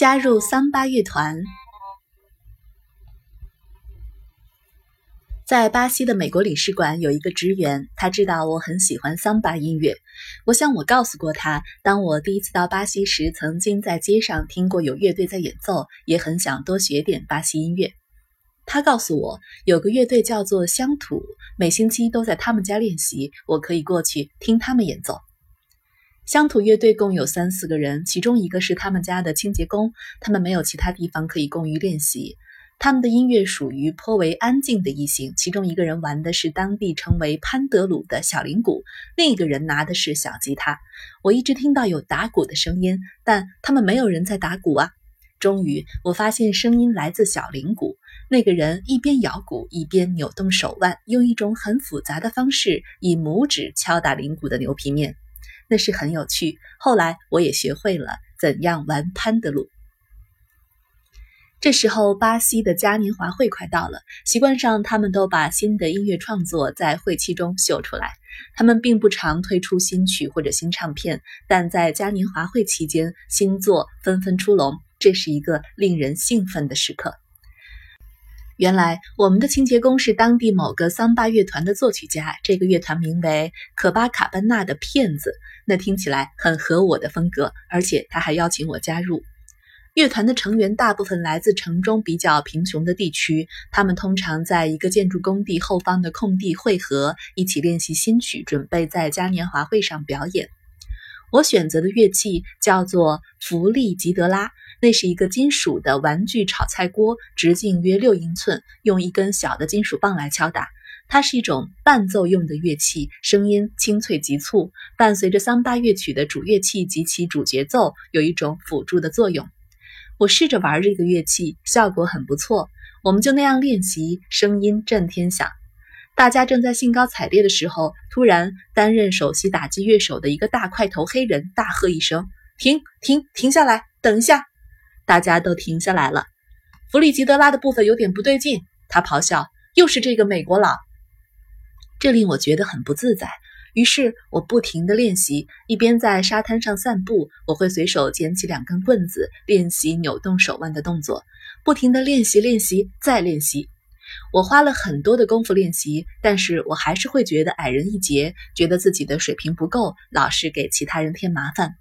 加入桑巴乐团。在巴西的美国领事馆有一个职员，他知道我很喜欢桑巴音乐。我想我告诉过他，当我第一次到巴西时，曾经在街上听过有乐队在演奏，也很想多学点巴西音乐。他告诉我有个乐队叫做乡土，每星期都在他们家练习，我可以过去听他们演奏。乡土乐队共有三四个人，其中一个是他们家的清洁工，他们没有其他地方可以供于练习。他们的音乐属于颇为安静的一型，其中一个人玩的是当地称为潘德鲁的小铃鼓，另一个人拿的是小吉他。我一直听到有打鼓的声音，但他们没有人在打鼓啊。终于，我发现声音来自小铃鼓。那个人一边摇鼓，一边扭动手腕，用一种很复杂的方式以拇指敲打铃鼓的牛皮面，那是很有趣。后来，我也学会了怎样玩潘德鲁。这时候，巴西的嘉年华会快到了。习惯上，他们都把新的音乐创作在会期中秀出来。他们并不常推出新曲或者新唱片，但在嘉年华会期间，新作纷纷出笼，这是一个令人兴奋的时刻。原来，我们的清洁工是当地某个桑巴乐团的作曲家，这个乐团名为可巴卡班纳的骗子，那听起来很合我的风格，而且他还邀请我加入。乐团的成员大部分来自城中比较贫穷的地区，他们通常在一个建筑工地后方的空地汇合，一起练习新曲，准备在嘉年华会上表演。我选择的乐器叫做弗利吉德拉，那是一个金属的玩具炒菜锅，直径约六英寸，用一根小的金属棒来敲打。它是一种伴奏用的乐器，声音清脆急促，伴随着桑巴乐曲的主乐器及其主节奏，有一种辅助的作用。我试着玩这个乐器，效果很不错。我们就那样练习，声音震天响。大家正在兴高采烈的时候，突然担任首席打击乐手的一个大块头黑人大喝一声：“停停停下来！等一下！”大家都停下来了。弗里吉德拉的部分有点不对劲，他咆哮：“又是这个美国佬！”这令我觉得很不自在。于是我不停地练习，一边在沙滩上散步，我会随手捡起两根棍子，练习扭动手腕的动作，不停地练习，练习，再练习。我花了很多的功夫练习，但是我还是会觉得矮人一截，觉得自己的水平不够，老是给其他人添麻烦。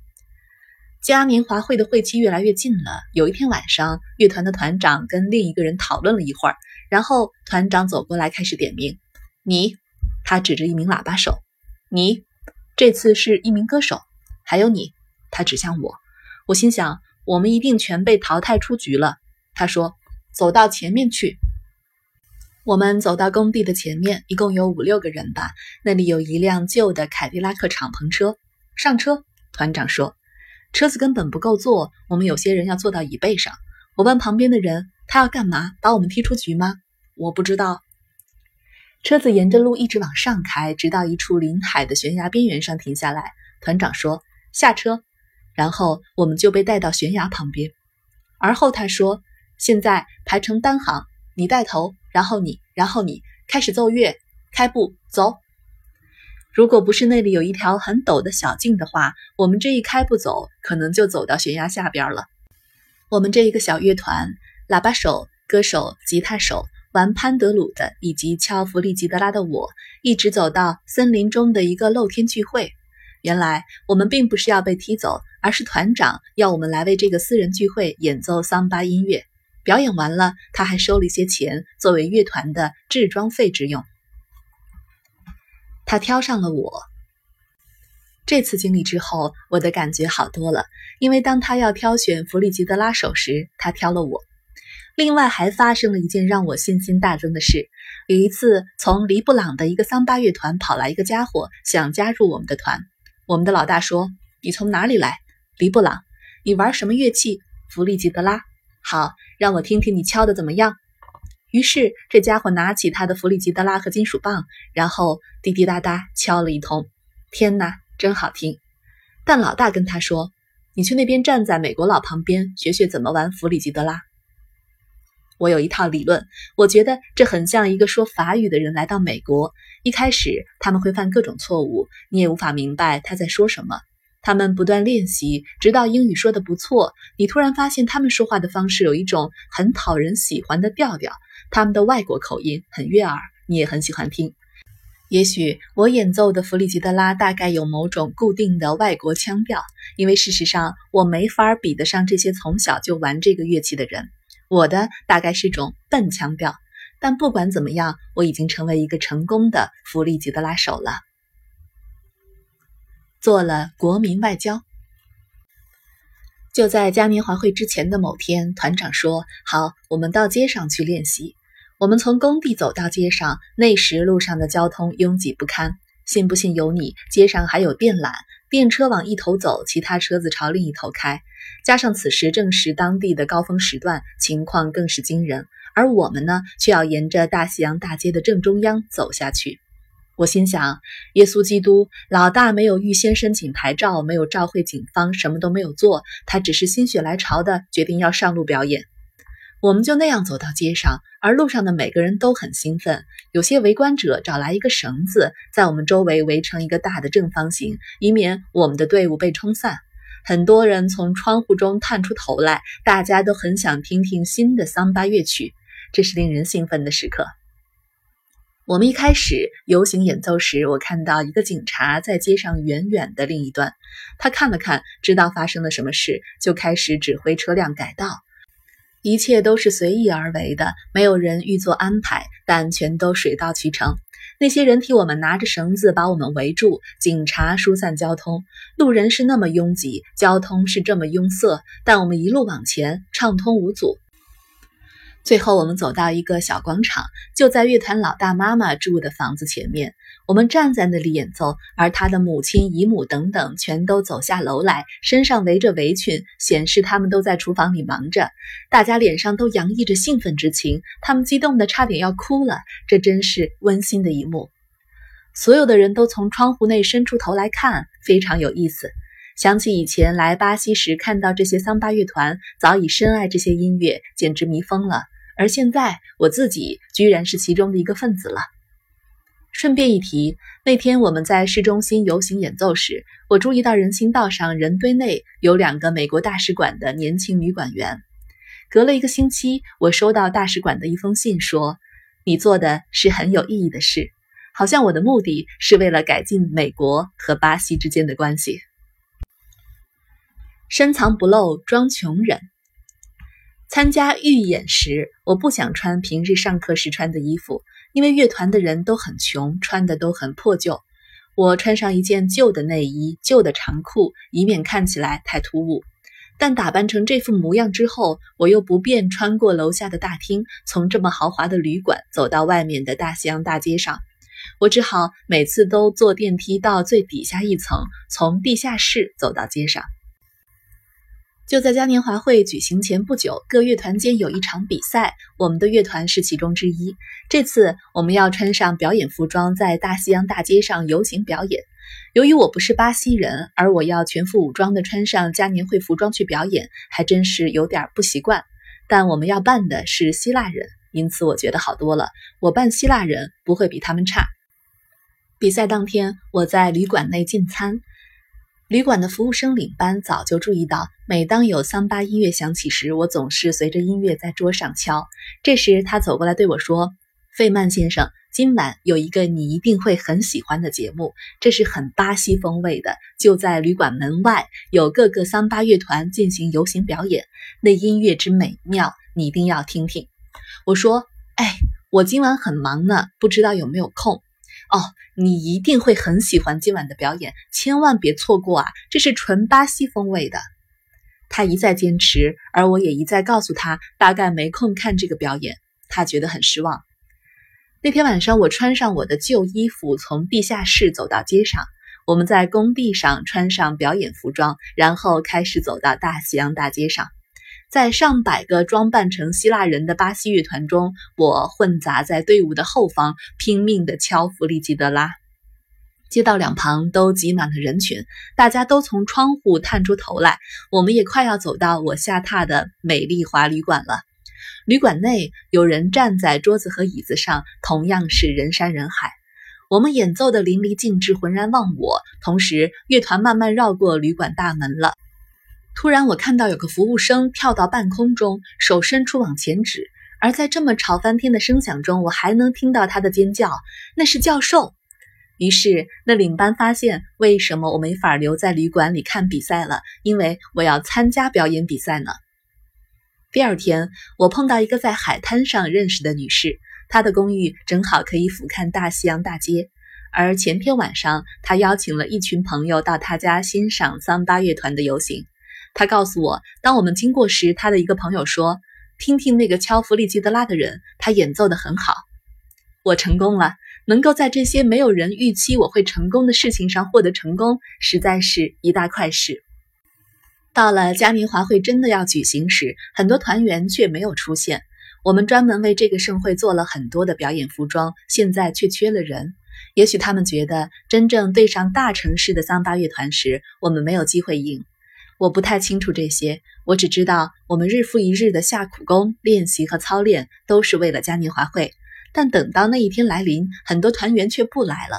嘉年华会的会期越来越近了。有一天晚上，乐团的团长跟另一个人讨论了一会儿，然后团长走过来开始点名：“你。”他指着一名喇叭手。你这次是一名歌手，还有你，他指向我。我心想，我们一定全被淘汰出局了。他说：“走到前面去。”我们走到工地的前面，一共有五六个人吧。那里有一辆旧的凯迪拉克敞篷车。上车，团长说：“车子根本不够坐，我们有些人要坐到椅背上。”我问旁边的人：“他要干嘛？把我们踢出局吗？”我不知道。车子沿着路一直往上开，直到一处临海的悬崖边缘上停下来。团长说：“下车。”然后我们就被带到悬崖旁边。而后他说：“现在排成单行，你带头，然后你，然后你，开始奏乐，开步，走。”如果不是那里有一条很陡的小径的话，我们这一开不走，可能就走到悬崖下边了。我们这一个小乐团，喇叭手、歌手、吉他手。玩潘德鲁的以及敲弗利吉德拉的我，一直走到森林中的一个露天聚会。原来我们并不是要被踢走，而是团长要我们来为这个私人聚会演奏桑巴音乐。表演完了，他还收了一些钱作为乐团的制装费之用。他挑上了我。这次经历之后，我的感觉好多了，因为当他要挑选弗里吉德拉手时，他挑了我。另外还发生了一件让我信心大增的事。有一次，从黎布朗的一个桑巴乐团跑来一个家伙，想加入我们的团。我们的老大说：“你从哪里来？黎布朗。你玩什么乐器？弗里吉德拉。好，让我听听你敲的怎么样。”于是这家伙拿起他的弗里吉德拉和金属棒，然后滴滴答答敲了一通。天哪，真好听！但老大跟他说：“你去那边站在美国佬旁边，学学怎么玩弗里吉德拉。”我有一套理论，我觉得这很像一个说法语的人来到美国。一开始他们会犯各种错误，你也无法明白他在说什么。他们不断练习，直到英语说的不错。你突然发现他们说话的方式有一种很讨人喜欢的调调，他们的外国口音很悦耳，你也很喜欢听。也许我演奏的弗里吉德拉大概有某种固定的外国腔调，因为事实上我没法比得上这些从小就玩这个乐器的人。我的大概是种笨腔调，但不管怎么样，我已经成为一个成功的弗里吉德拉手了。做了国民外交。就在嘉年华会之前的某天，团长说：“好，我们到街上去练习。”我们从工地走到街上，那时路上的交通拥挤不堪。信不信由你，街上还有电缆，电车往一头走，其他车子朝另一头开。加上此时正是当地的高峰时段，情况更是惊人。而我们呢，却要沿着大西洋大街的正中央走下去。我心想，耶稣基督老大没有预先申请牌照，没有召会警方，什么都没有做，他只是心血来潮的决定要上路表演。我们就那样走到街上，而路上的每个人都很兴奋。有些围观者找来一个绳子，在我们周围围成一个大的正方形，以免我们的队伍被冲散。很多人从窗户中探出头来，大家都很想听听新的桑巴乐曲，这是令人兴奋的时刻。我们一开始游行演奏时，我看到一个警察在街上远远的另一端。他看了看，知道发生了什么事，就开始指挥车辆改道。一切都是随意而为的，没有人预做安排，但全都水到渠成。那些人替我们拿着绳子把我们围住，警察疏散交通，路人是那么拥挤，交通是这么拥塞，但我们一路往前，畅通无阻。最后，我们走到一个小广场，就在乐团老大妈妈住的房子前面。我们站在那里演奏，而他的母亲、姨母等等全都走下楼来，身上围着围裙，显示他们都在厨房里忙着。大家脸上都洋溢着兴奋之情，他们激动得差点要哭了。这真是温馨的一幕。所有的人都从窗户内伸出头来看，非常有意思。想起以前来巴西时看到这些桑巴乐团，早已深爱这些音乐，简直迷疯了。而现在，我自己居然是其中的一个分子了。顺便一提，那天我们在市中心游行演奏时，我注意到人行道上人堆内有两个美国大使馆的年轻女馆员。隔了一个星期，我收到大使馆的一封信，说：“你做的是很有意义的事，好像我的目的是为了改进美国和巴西之间的关系。”深藏不露，装穷人。参加预演时，我不想穿平日上课时穿的衣服，因为乐团的人都很穷，穿的都很破旧。我穿上一件旧的内衣、旧的长裤，以免看起来太突兀。但打扮成这副模样之后，我又不便穿过楼下的大厅，从这么豪华的旅馆走到外面的大西洋大街上。我只好每次都坐电梯到最底下一层，从地下室走到街上。就在嘉年华会举行前不久，各乐团间有一场比赛，我们的乐团是其中之一。这次我们要穿上表演服装，在大西洋大街上游行表演。由于我不是巴西人，而我要全副武装地穿上嘉年会服装去表演，还真是有点不习惯。但我们要扮的是希腊人，因此我觉得好多了。我扮希腊人不会比他们差。比赛当天，我在旅馆内进餐。旅馆的服务生领班早就注意到，每当有桑巴音乐响起时，我总是随着音乐在桌上敲。这时，他走过来对我说：“费曼先生，今晚有一个你一定会很喜欢的节目，这是很巴西风味的。就在旅馆门外，有各个桑巴乐团进行游行表演，那音乐之美妙，你一定要听听。”我说：“哎，我今晚很忙呢，不知道有没有空。”哦，你一定会很喜欢今晚的表演，千万别错过啊！这是纯巴西风味的。他一再坚持，而我也一再告诉他，大概没空看这个表演。他觉得很失望。那天晚上，我穿上我的旧衣服，从地下室走到街上。我们在工地上穿上表演服装，然后开始走到大西洋大街上。在上百个装扮成希腊人的巴西乐团中，我混杂在队伍的后方，拼命地敲弗里吉德拉。街道两旁都挤满了人群，大家都从窗户探出头来。我们也快要走到我下榻的美丽华旅馆了。旅馆内有人站在桌子和椅子上，同样是人山人海。我们演奏的淋漓尽致，浑然忘我。同时，乐团慢慢绕过旅馆大门了。突然，我看到有个服务生跳到半空中，手伸出往前指。而在这么吵翻天的声响中，我还能听到他的尖叫，那是教授。于是，那领班发现为什么我没法留在旅馆里看比赛了，因为我要参加表演比赛呢。第二天，我碰到一个在海滩上认识的女士，她的公寓正好可以俯瞰大西洋大街。而前天晚上，她邀请了一群朋友到她家欣赏桑巴乐团的游行。他告诉我，当我们经过时，他的一个朋友说。听听那个敲弗里吉德拉的人，他演奏的很好。我成功了，能够在这些没有人预期我会成功的事情上获得成功，实在是一大快事。到了嘉年华会真的要举行时，很多团员却没有出现。我们专门为这个盛会做了很多的表演服装，现在却缺了人。也许他们觉得真正对上大城市的桑巴乐团时，我们没有机会赢。我不太清楚这些，我只知道我们日复一日的下苦功、练习和操练，都是为了嘉年华会。但等到那一天来临，很多团员却不来了。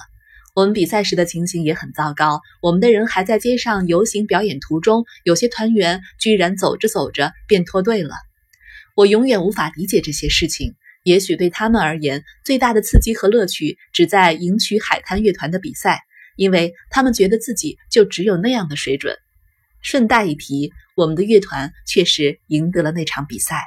我们比赛时的情形也很糟糕，我们的人还在街上游行表演途中，有些团员居然走着走着便脱队了。我永远无法理解这些事情。也许对他们而言，最大的刺激和乐趣只在赢取海滩乐团的比赛，因为他们觉得自己就只有那样的水准。顺带一提，我们的乐团确实赢得了那场比赛。